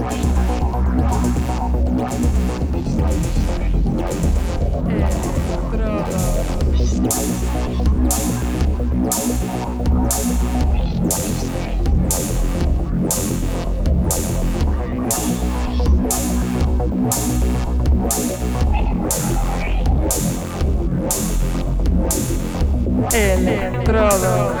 Estrada. Electrodos.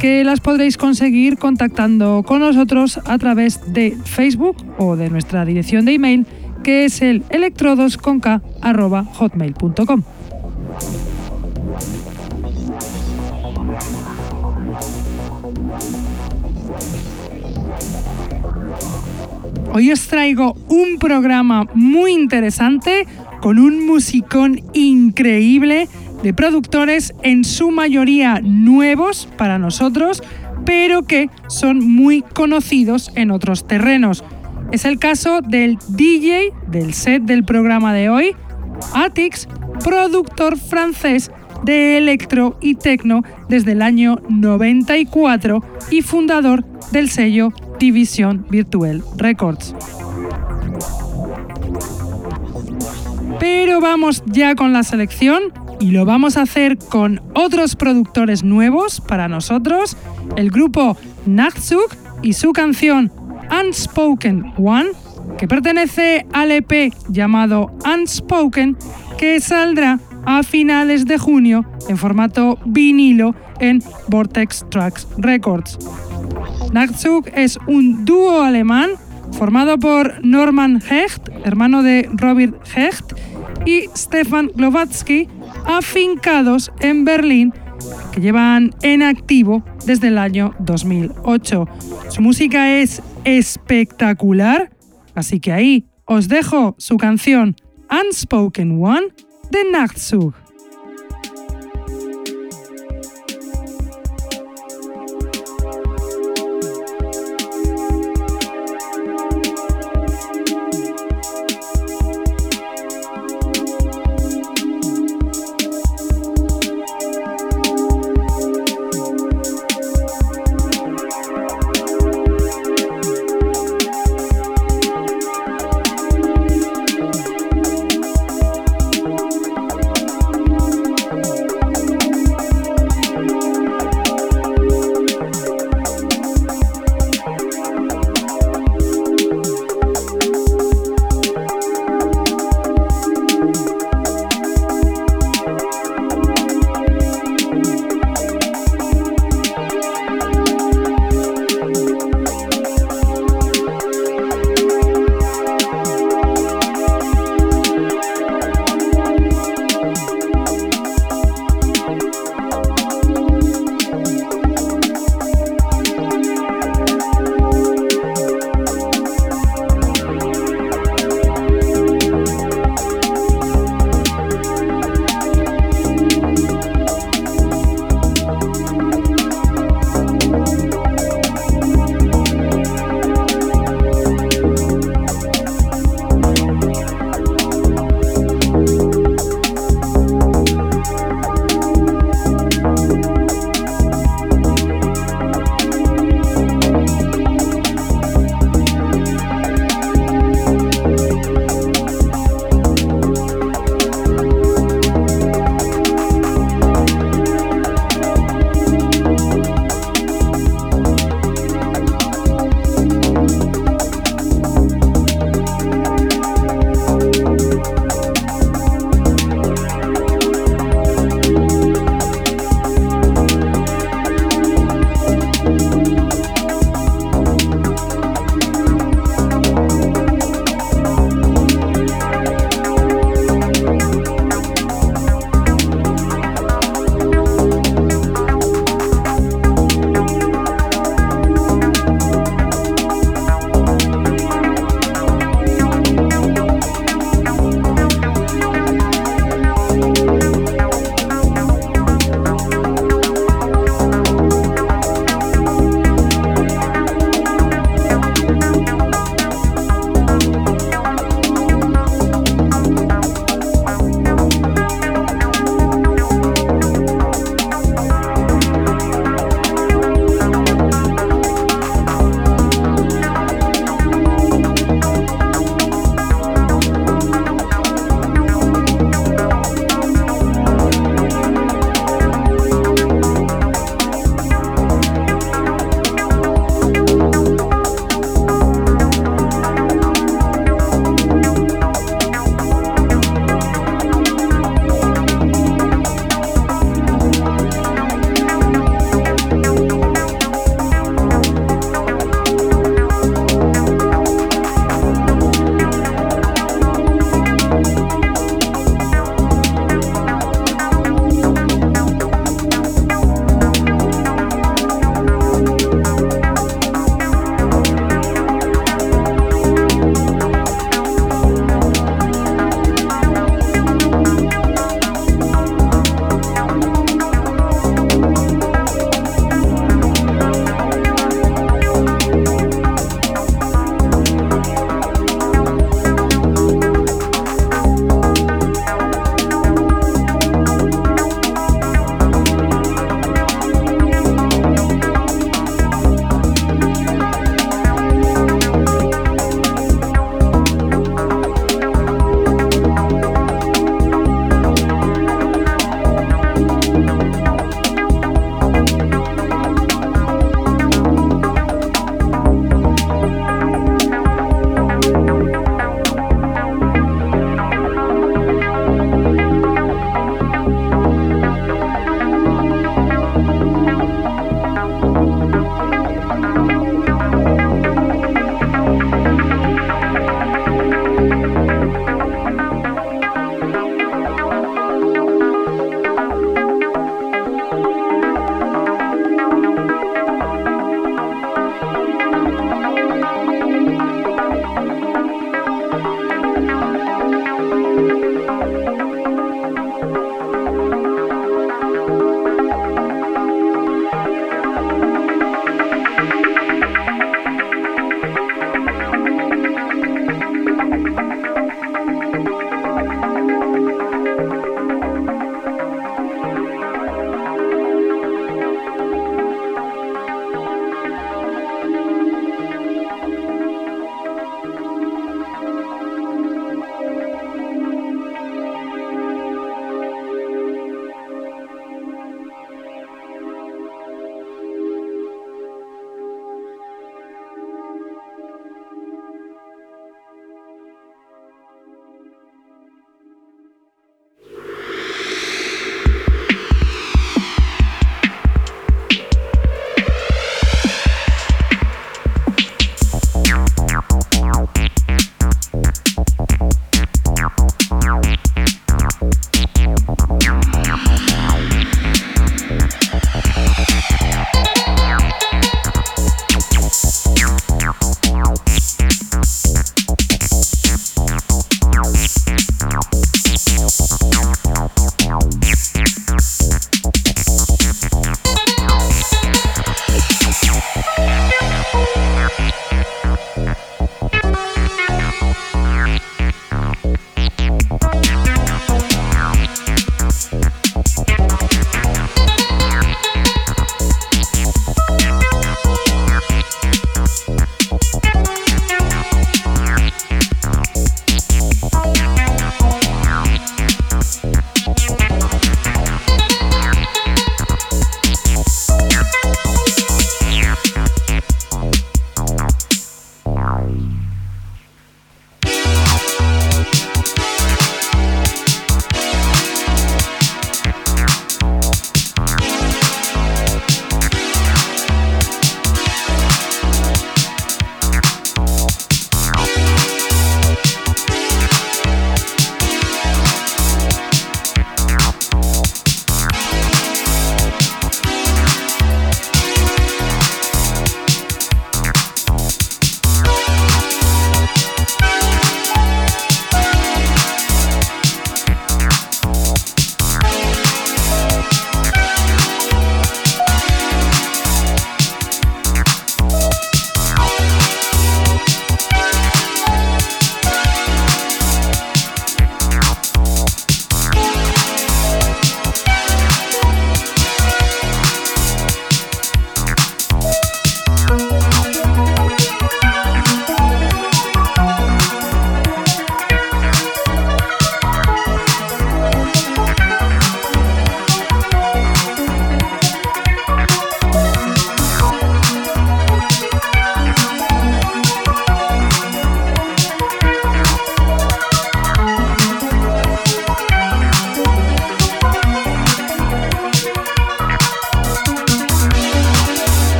que las podréis conseguir contactando con nosotros a través de Facebook o de nuestra dirección de email que es el electrodosconk.hotmail.com. Hoy os traigo un programa muy interesante con un musicón increíble de productores en su mayoría nuevos para nosotros, pero que son muy conocidos en otros terrenos. Es el caso del DJ del set del programa de hoy, Atix, productor francés de electro y techno desde el año 94 y fundador del sello Division Virtual Records. Pero vamos ya con la selección y lo vamos a hacer con otros productores nuevos para nosotros, el grupo Nachzug y su canción Unspoken One, que pertenece al EP llamado Unspoken, que saldrá a finales de junio en formato vinilo en Vortex Tracks Records. Nachzug es un dúo alemán formado por Norman Hecht, hermano de Robert Hecht, y Stefan Glowatsky, afincados en Berlín que llevan en activo desde el año 2008. Su música es espectacular, así que ahí os dejo su canción Unspoken One de Nachtzug.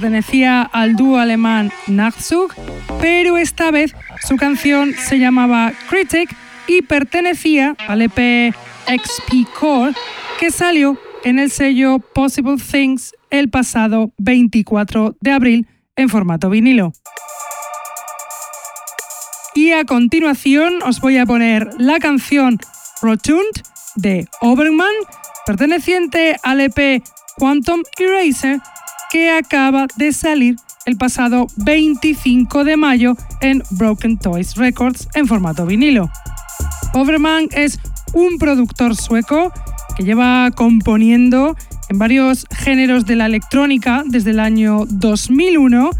Pertenecía al dúo alemán Nachzug, pero esta vez su canción se llamaba Critic y pertenecía al EP XP Core que salió en el sello Possible Things el pasado 24 de abril en formato vinilo. Y a continuación os voy a poner la canción Rotund de Oberman, perteneciente al EP Quantum Eraser, que acaba de salir el pasado 25 de mayo en Broken Toys Records en formato vinilo. Overman es un productor sueco que lleva componiendo en varios géneros de la electrónica desde el año 2001,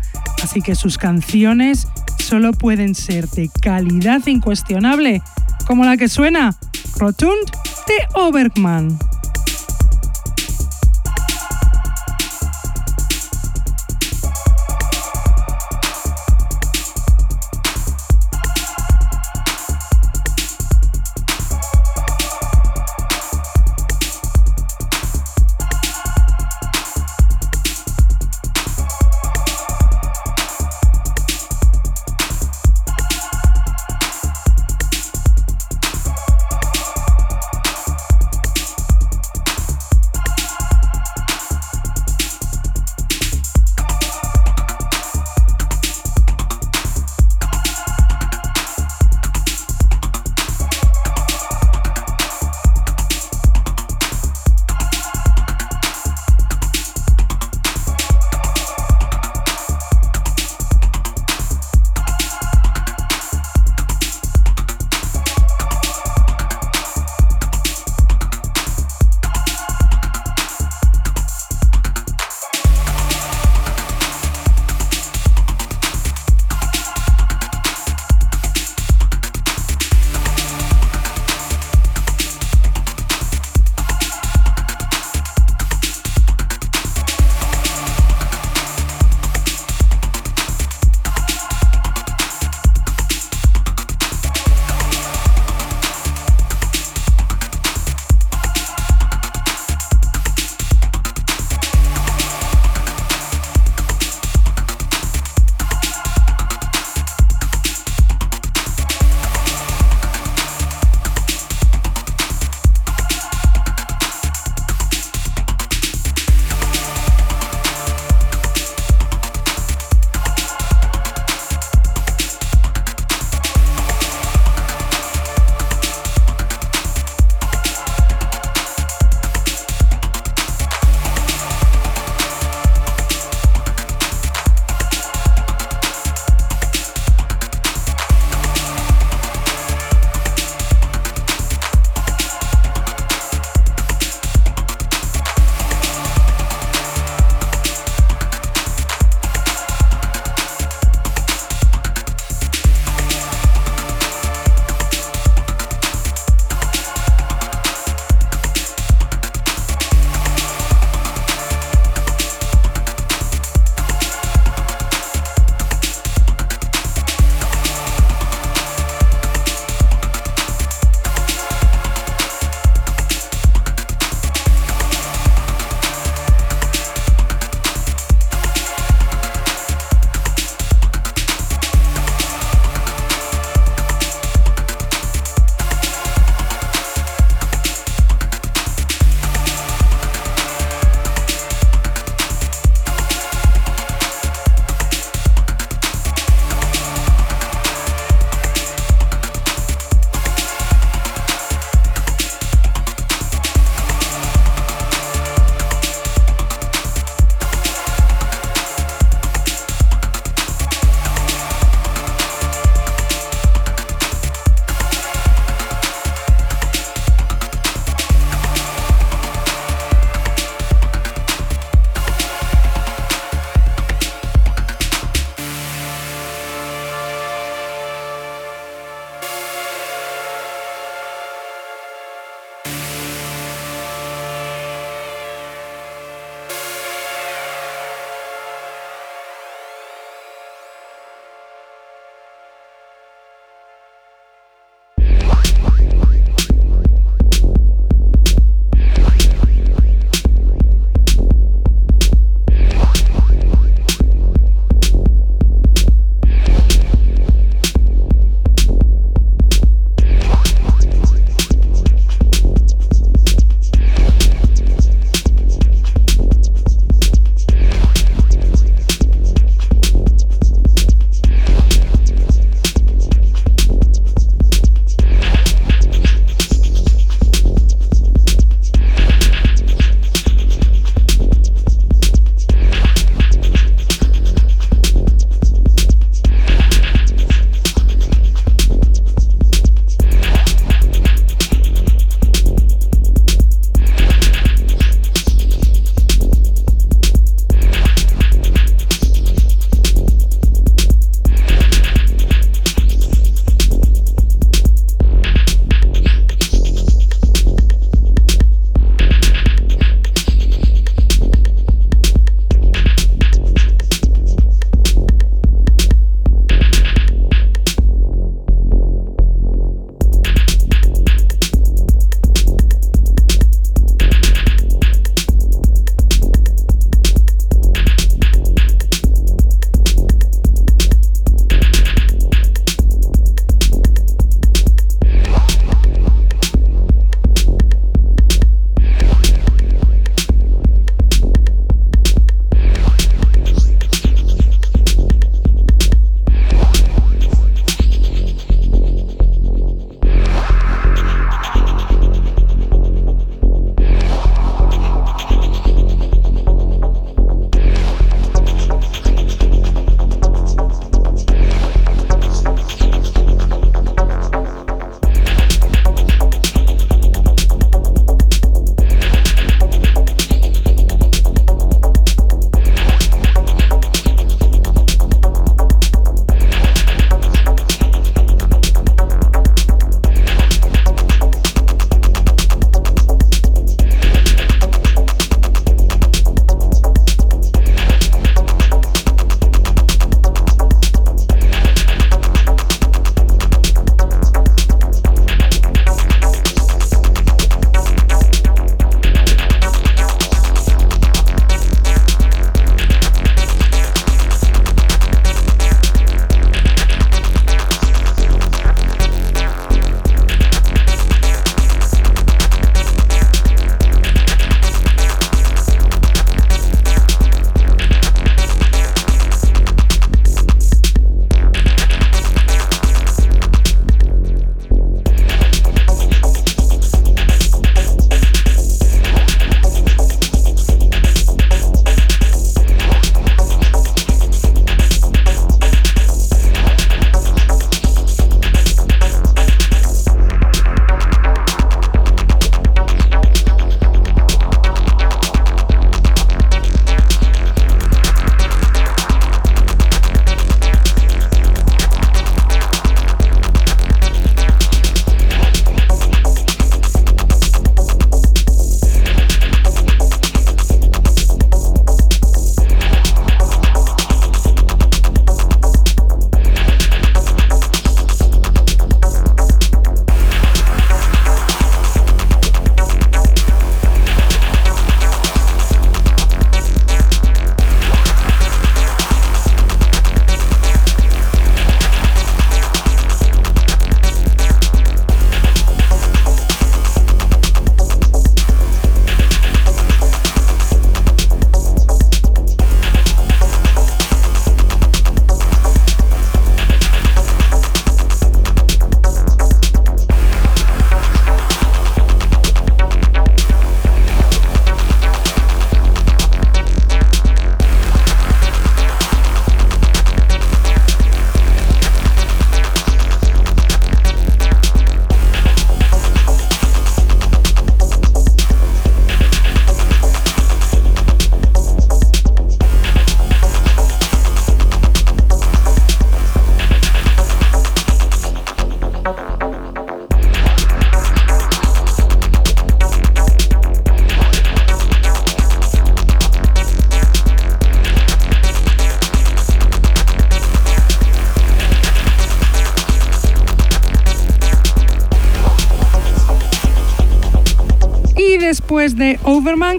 así que sus canciones solo pueden ser de calidad incuestionable, como la que suena Rotund de Overman.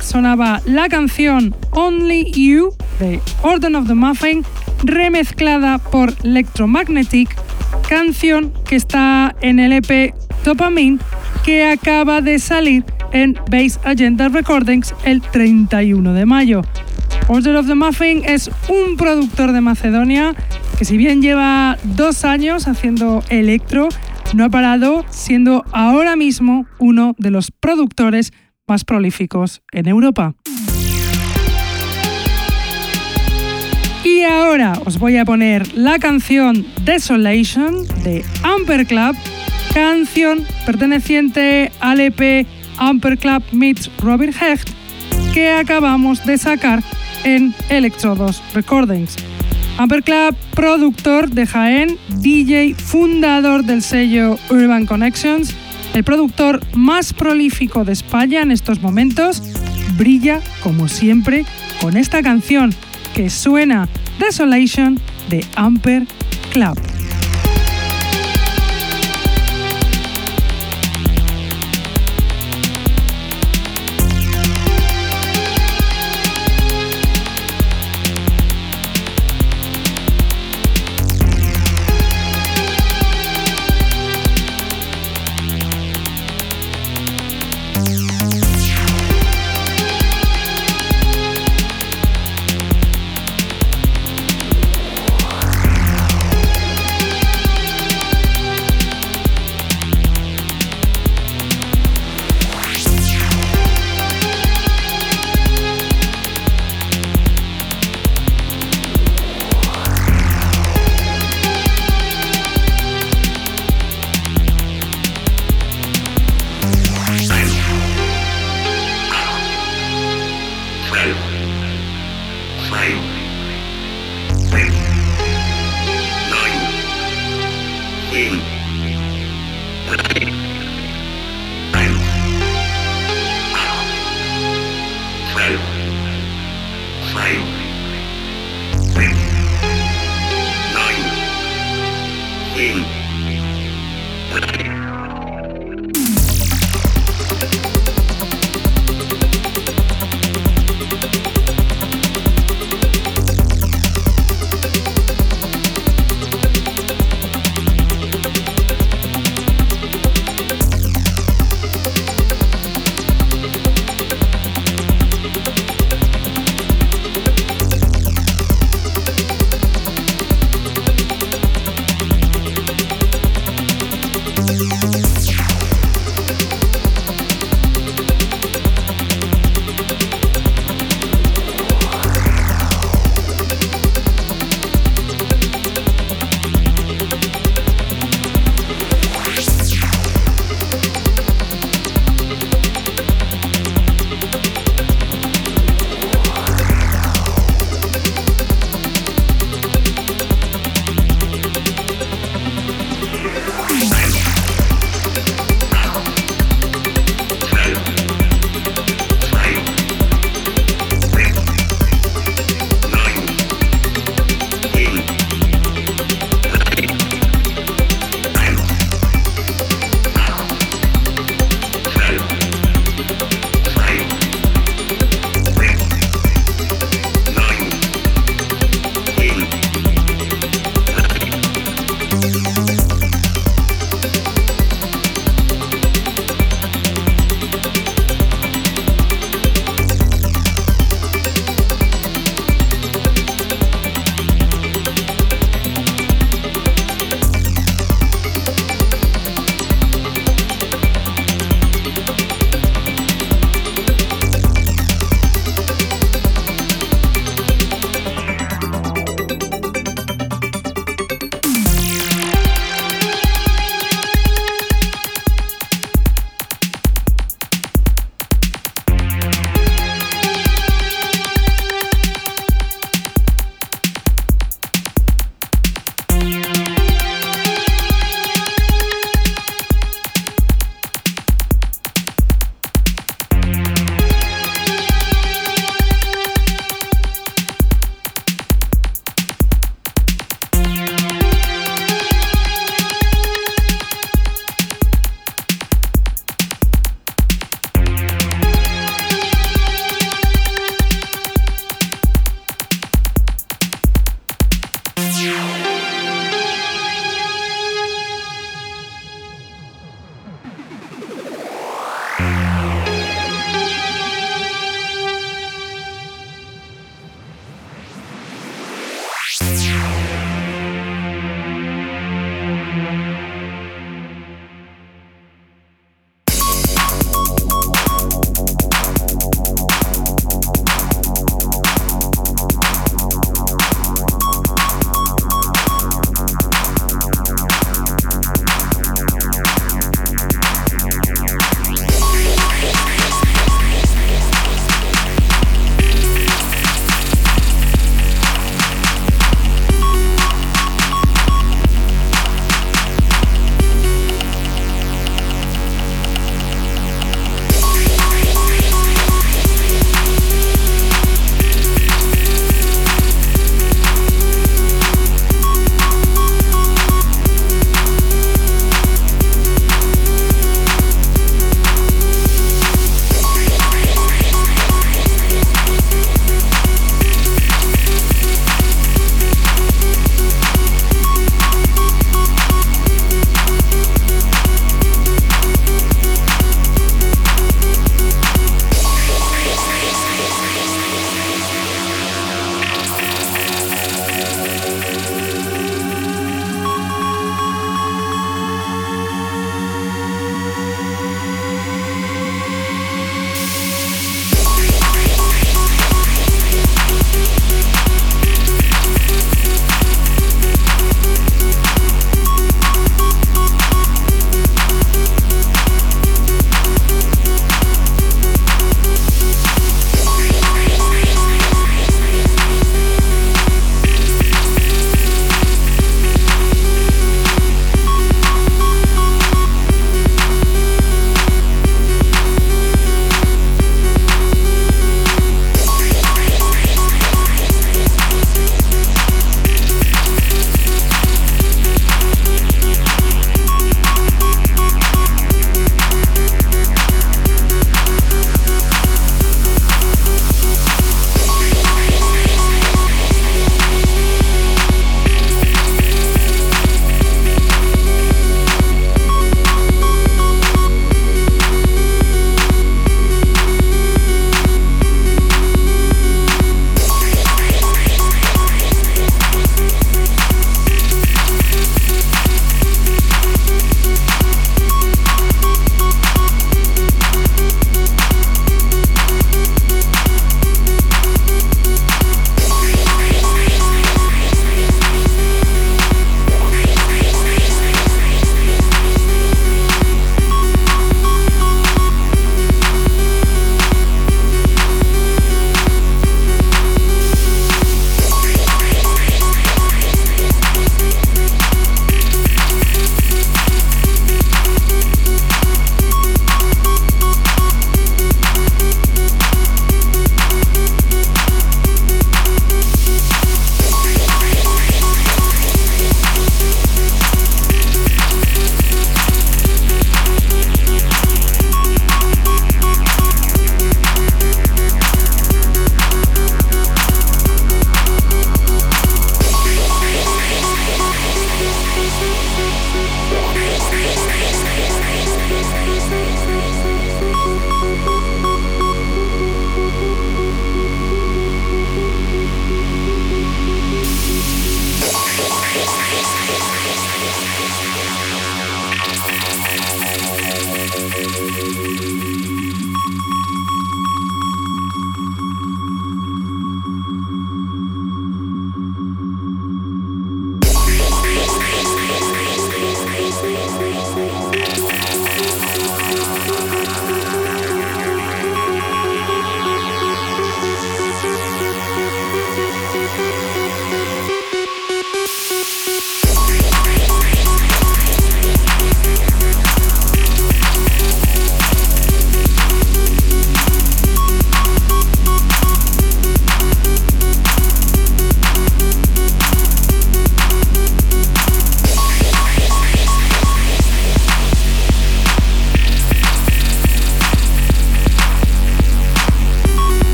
Sonaba la canción Only You de Order of the Muffin, remezclada por Electromagnetic, canción que está en el EP Dopamine que acaba de salir en Base Agenda Recordings el 31 de mayo. Order of the Muffin es un productor de Macedonia que si bien lleva dos años haciendo electro, no ha parado siendo ahora mismo uno de los productores más prolíficos en Europa. Y ahora os voy a poner la canción Desolation de Amper canción perteneciente al EP Amper meets Robert Hecht que acabamos de sacar en Electrodos Recordings. Amper Club, productor de Jaén, DJ, fundador del sello Urban Connections, el productor más prolífico de España en estos momentos, brilla, como siempre, con esta canción que suena Desolation de Amper Club.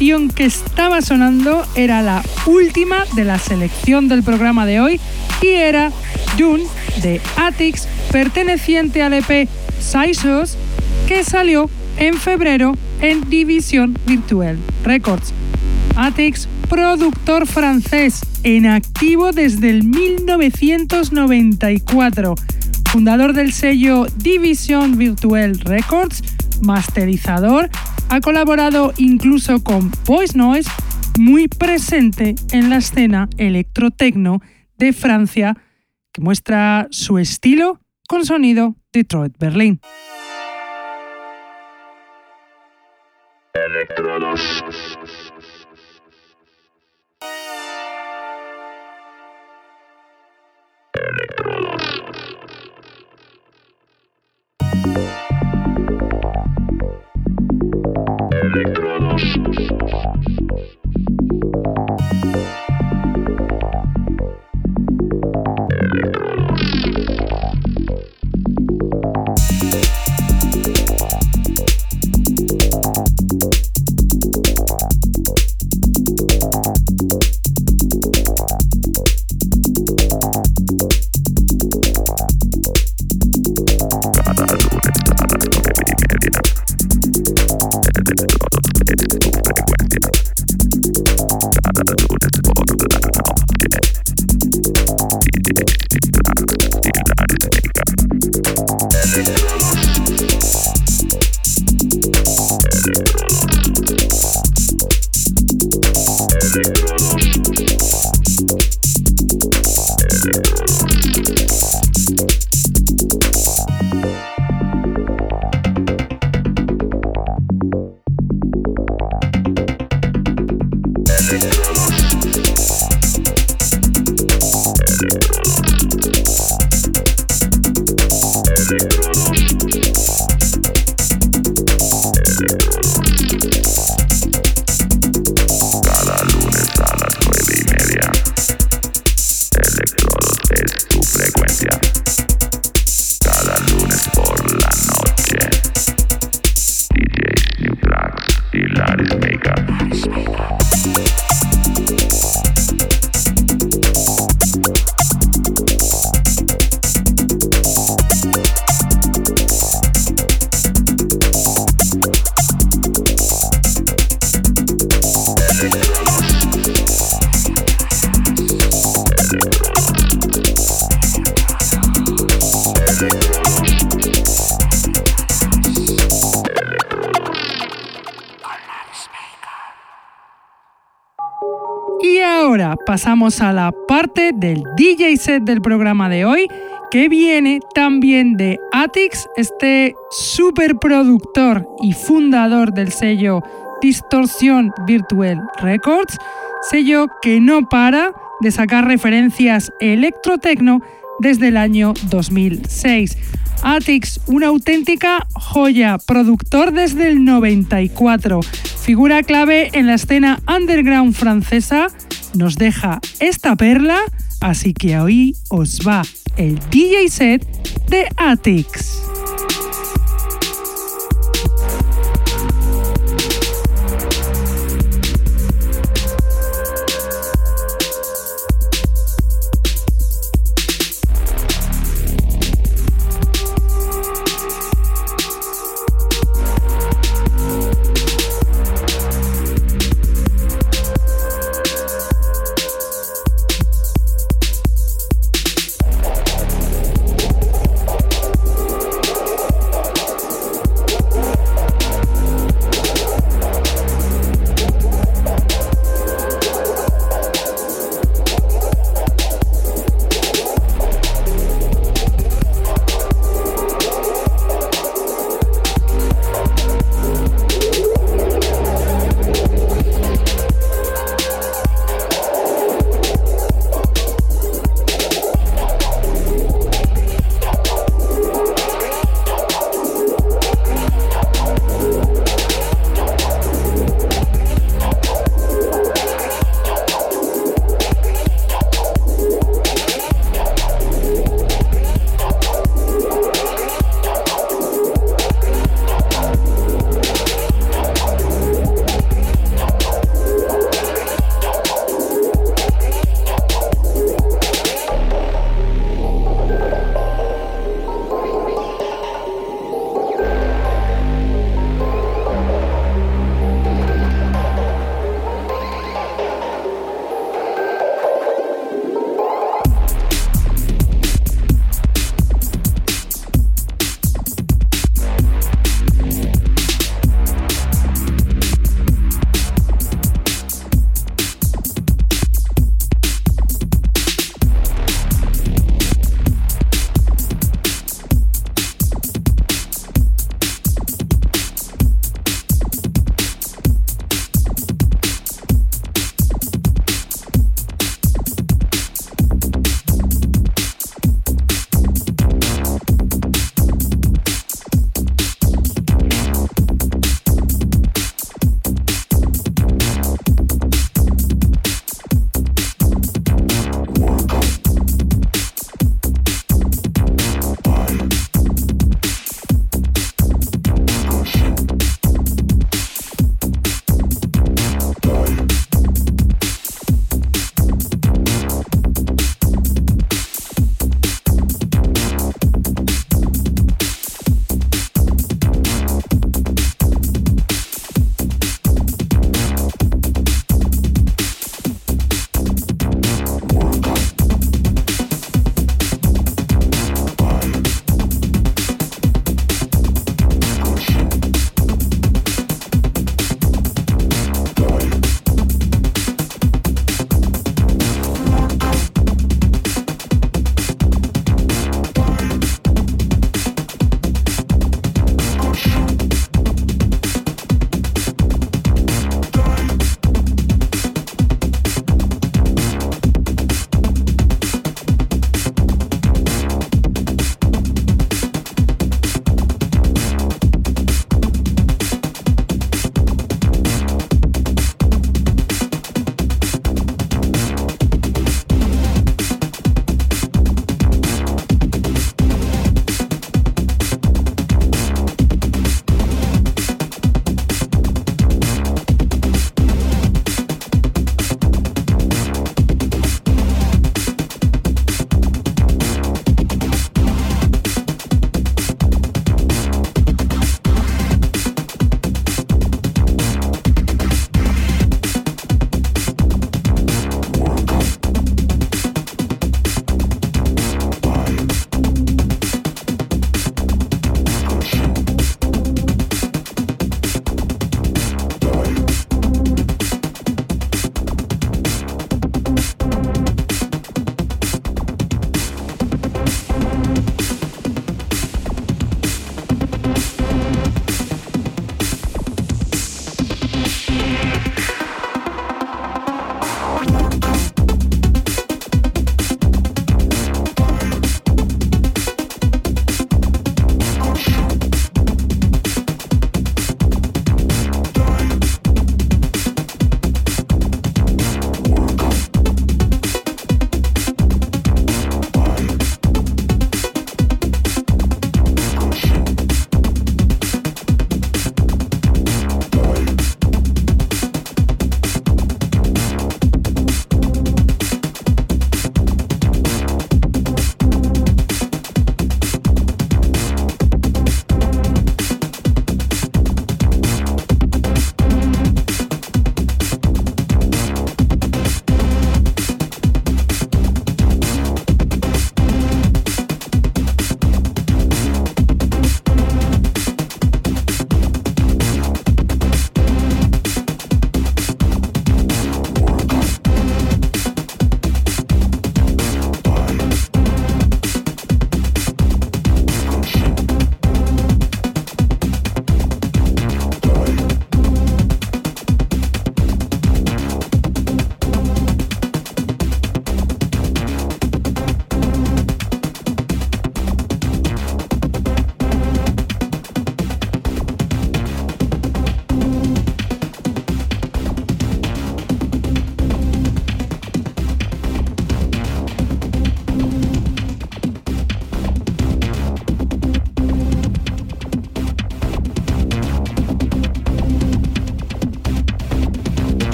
Que estaba sonando era la última de la selección del programa de hoy y era Dune de Atix, perteneciente al EP Sizos, que salió en febrero en División Virtual Records. Atix, productor francés en activo desde el 1994, fundador del sello División Virtual Records, masterizador, ha colaborado incluso con Voice Noise, muy presente en la escena electrotecno de Francia, que muestra su estilo con sonido Detroit-Berlín. A la parte del DJ set del programa de hoy, que viene también de Atix, este superproductor y fundador del sello Distorsión Virtual Records, sello que no para de sacar referencias electrotecno desde el año 2006. Atix, una auténtica joya, productor desde el 94, figura clave en la escena underground francesa, nos deja esta perla, así que hoy os va el DJ set de Atix.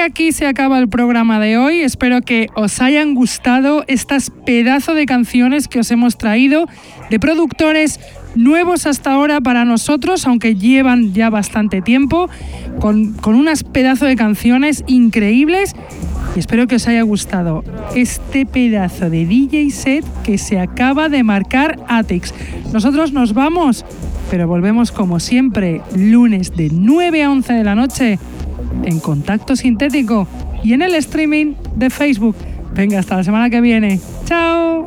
aquí se acaba el programa de hoy. Espero que os hayan gustado estas pedazos de canciones que os hemos traído de productores nuevos hasta ahora para nosotros, aunque llevan ya bastante tiempo, con, con unas pedazos de canciones increíbles. Y espero que os haya gustado este pedazo de DJ set que se acaba de marcar Atix. Nosotros nos vamos, pero volvemos como siempre, lunes de 9 a 11 de la noche, en Contacto Sintético y en el streaming de Facebook. Venga, hasta la semana que viene. ¡Chao!